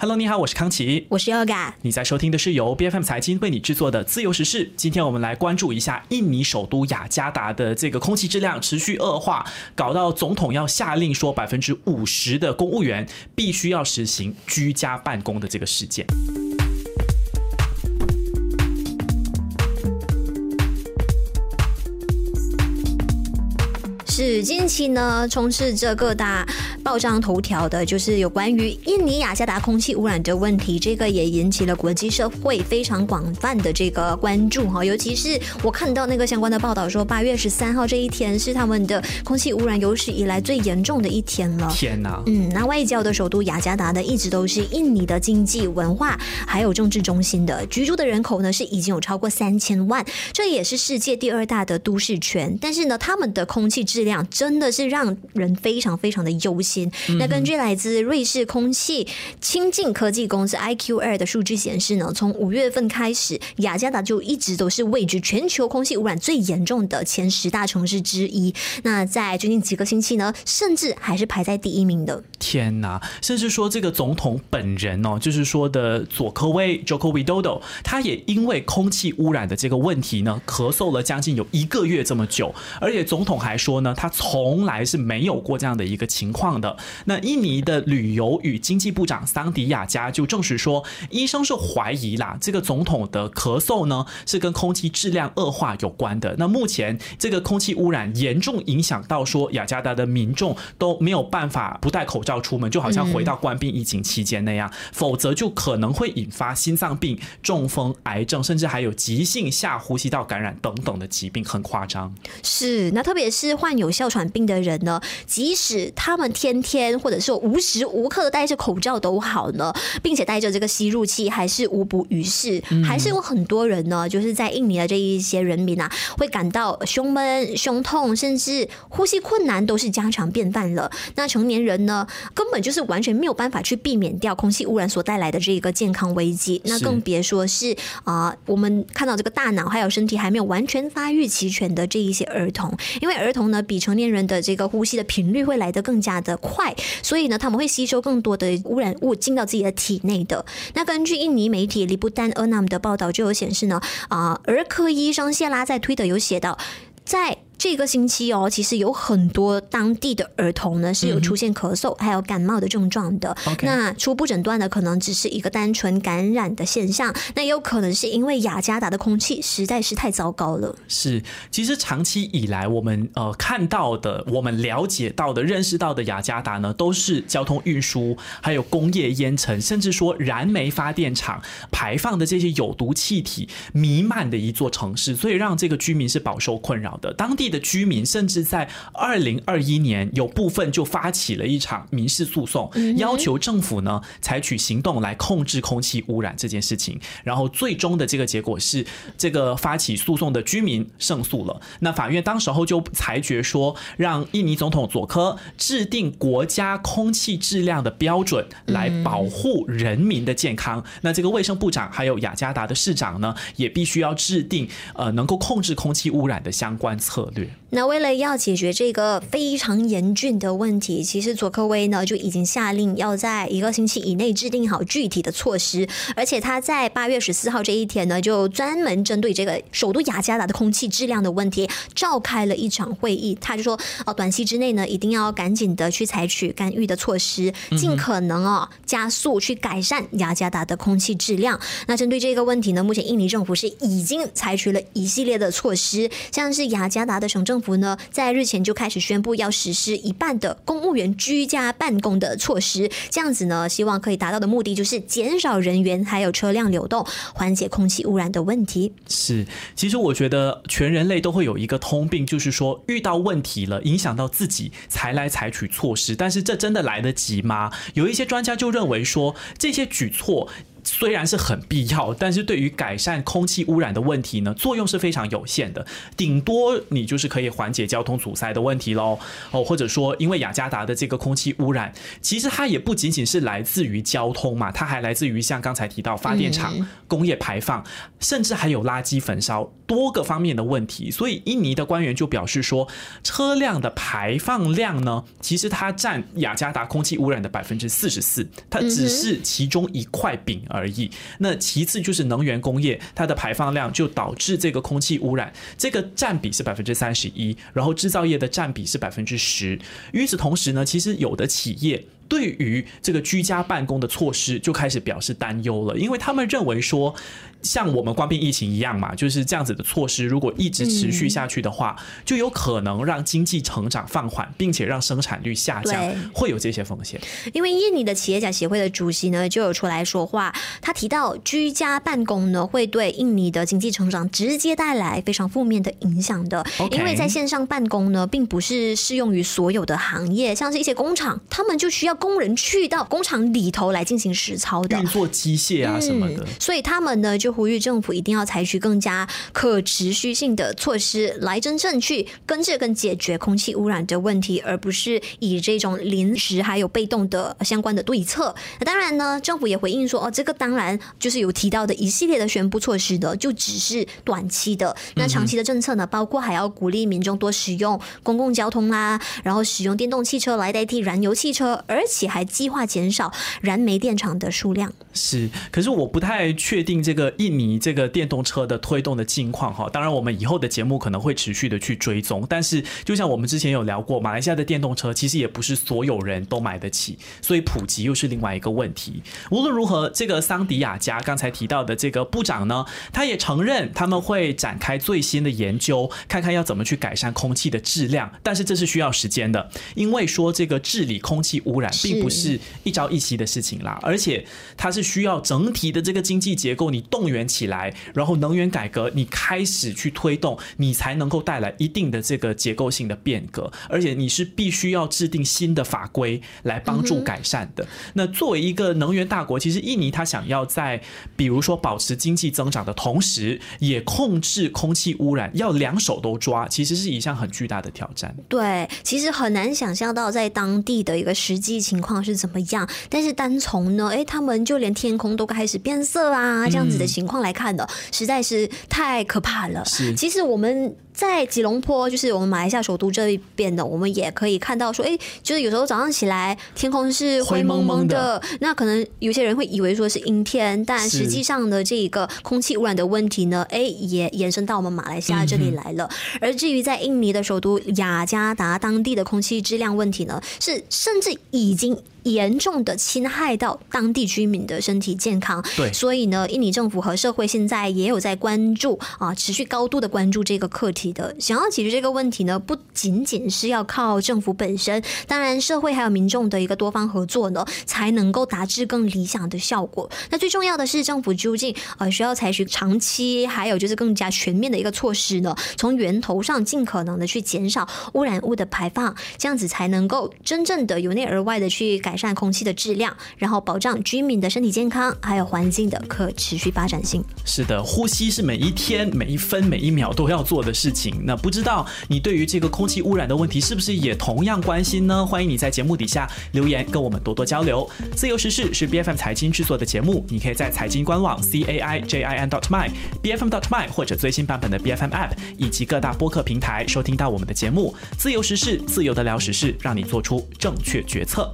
Hello，你好，我是康琪，我是 Yoga。你在收听的是由 BFM 财经为你制作的自由时事。今天我们来关注一下印尼首都雅加达的这个空气质量持续恶化，搞到总统要下令说百分之五十的公务员必须要实行居家办公的这个事件。是近期呢，充斥着各大报章头条的，就是有关于印尼雅加达空气污染的问题。这个也引起了国际社会非常广泛的这个关注哈。尤其是我看到那个相关的报道说，八月十三号这一天是他们的空气污染有史以来最严重的一天了。天哪！嗯，那外交的首都雅加达呢，一直都是印尼的经济、文化还有政治中心的，居住的人口呢是已经有超过三千万，这也是世界第二大的都市圈。但是呢，他们的空气质量量真的是让人非常非常的忧心。那根据来自瑞士空气清净科技公司 IQ 二的数据显示呢，从五月份开始，雅加达就一直都是位居全球空气污染最严重的前十大城市之一。那在最近几个星期呢，甚至还是排在第一名的。天哪！甚至说这个总统本人哦，就是说的佐科威 Joko Widodo，他也因为空气污染的这个问题呢，咳嗽了将近有一个月这么久。而且总统还说呢。他从来是没有过这样的一个情况的。那印尼的旅游与经济部长桑迪亚加就证实说，医生是怀疑啦，这个总统的咳嗽呢是跟空气质量恶化有关的。那目前这个空气污染严重影响到说雅加达的民众都没有办法不戴口罩出门，就好像回到关闭疫情期间那样，否则就可能会引发心脏病、中风、癌症，甚至还有急性下呼吸道感染等等的疾病，很夸张。是，那特别是患有。有哮喘病的人呢，即使他们天天或者是无时无刻的戴着口罩都好呢，并且带着这个吸入器，还是无补于事。还是有很多人呢，就是在印尼的这一些人民啊，会感到胸闷、胸痛，甚至呼吸困难，都是家常便饭了。那成年人呢，根本就是完全没有办法去避免掉空气污染所带来的这个健康危机。那更别说是啊，我们看到这个大脑还有身体还没有完全发育齐全的这一些儿童，因为儿童呢比成年人的这个呼吸的频率会来得更加的快，所以呢，他们会吸收更多的污染物进到自己的体内的。那根据印尼媒体里布丹恩纳姆的报道就有显示呢，啊，儿科医生谢拉在推特有写到，在。这个星期哦，其实有很多当地的儿童呢是有出现咳嗽还有感冒的症状的。那初步诊断的，可能只是一个单纯感染的现象，那也有可能是因为雅加达的空气实在是太糟糕了。是，其实长期以来我们呃看到的、我们了解到的、认识到的雅加达呢，都是交通运输、还有工业烟尘，甚至说燃煤发电厂排放的这些有毒气体弥漫的一座城市，所以让这个居民是饱受困扰的。当地。的居民甚至在二零二一年有部分就发起了一场民事诉讼，要求政府呢采取行动来控制空气污染这件事情。然后最终的这个结果是，这个发起诉讼的居民胜诉了。那法院当时候就裁决说，让印尼总统佐科制定国家空气质量的标准来保护人民的健康。那这个卫生部长还有雅加达的市长呢，也必须要制定呃能够控制空气污染的相关策略。那为了要解决这个非常严峻的问题，其实佐科威呢就已经下令要在一个星期以内制定好具体的措施，而且他在八月十四号这一天呢，就专门针对这个首都雅加达的空气质量的问题召开了一场会议。他就说，哦，短期之内呢，一定要赶紧的去采取干预的措施，尽可能哦加速去改善雅加达的空气质量。那针对这个问题呢，目前印尼政府是已经采取了一系列的措施，像是雅加达的。省政府呢，在日前就开始宣布要实施一半的公务员居家办公的措施，这样子呢，希望可以达到的目的就是减少人员还有车辆流动，缓解空气污染的问题。是，其实我觉得全人类都会有一个通病，就是说遇到问题了，影响到自己才来采取措施，但是这真的来得及吗？有一些专家就认为说，这些举措。虽然是很必要，但是对于改善空气污染的问题呢，作用是非常有限的。顶多你就是可以缓解交通阻塞的问题喽。哦，或者说，因为雅加达的这个空气污染，其实它也不仅仅是来自于交通嘛，它还来自于像刚才提到发电厂、工业排放，甚至还有垃圾焚烧多个方面的问题。所以，印尼的官员就表示说，车辆的排放量呢，其实它占雅加达空气污染的百分之四十四，它只是其中一块饼而而已。那其次就是能源工业，它的排放量就导致这个空气污染，这个占比是百分之三十一，然后制造业的占比是百分之十。与此同时呢，其实有的企业。对于这个居家办公的措施，就开始表示担忧了，因为他们认为说，像我们关闭疫情一样嘛，就是这样子的措施，如果一直持续下去的话，就有可能让经济成长放缓，并且让生产率下降，会有这些风险。因为印尼的企业家协会的主席呢，就有出来说话，他提到居家办公呢，会对印尼的经济成长直接带来非常负面的影响的。因为在线上办公呢，并不是适用于所有的行业，像是一些工厂，他们就需要。工人去到工厂里头来进行实操的运作机械啊什么的，所以他们呢就呼吁政府一定要采取更加可持续性的措施，来真正去根治跟解决空气污染的问题，而不是以这种临时还有被动的相关的对策。那当然呢，政府也回应说，哦，这个当然就是有提到的一系列的宣布措施的，就只是短期的。那长期的政策呢，包括还要鼓励民众多使用公共交通啦，然后使用电动汽车来代替燃油汽车，而且还计划减少燃煤电厂的数量。是，可是我不太确定这个印尼这个电动车的推动的近况哈。当然，我们以后的节目可能会持续的去追踪。但是，就像我们之前有聊过，马来西亚的电动车其实也不是所有人都买得起，所以普及又是另外一个问题。无论如何，这个桑迪亚加刚才提到的这个部长呢，他也承认他们会展开最新的研究，看看要怎么去改善空气的质量。但是这是需要时间的，因为说这个治理空气污染并不是一朝一夕的事情啦，而且它是需要整体的这个经济结构你动员起来，然后能源改革你开始去推动，你才能够带来一定的这个结构性的变革，而且你是必须要制定新的法规来帮助改善的。那作为一个能源大国，其实印尼它想要在比如说保持经济增长的同时，也控制空气污染，要两手都抓，其实是一项很巨大的挑战。对，其实很难想象到在当地的一个实际情况是怎么样，但是单从呢，哎，他们就连天空都开始变色啊，这样子的情况来看的，实在是太可怕了。是，其实我们。在吉隆坡，就是我们马来西亚首都这一边的，我们也可以看到说，哎，就是有时候早上起来天空是灰蒙蒙的，那可能有些人会以为说是阴天，但实际上的这个空气污染的问题呢，哎，也延伸到我们马来西亚这里来了。而至于在印尼的首都雅加达当地的空气质量问题呢，是甚至已经严重的侵害到当地居民的身体健康。对，所以呢，印尼政府和社会现在也有在关注啊，持续高度的关注这个课题。的想要解决这个问题呢，不仅仅是要靠政府本身，当然社会还有民众的一个多方合作呢，才能够达至更理想的效果。那最重要的是，政府究竟呃需要采取长期，还有就是更加全面的一个措施呢，从源头上尽可能的去减少污染物的排放，这样子才能够真正的由内而外的去改善空气的质量，然后保障居民的身体健康，还有环境的可持续发展性。是的，呼吸是每一天每一分每一秒都要做的事情。那不知道你对于这个空气污染的问题是不是也同样关心呢？欢迎你在节目底下留言，跟我们多多交流。自由时事是 B F M 财经制作的节目，你可以在财经官网 c a i j i n dot my b f m dot my 或者最新版本的 B F M App 以及各大播客平台收听到我们的节目。自由时事，自由的聊时事，让你做出正确决策。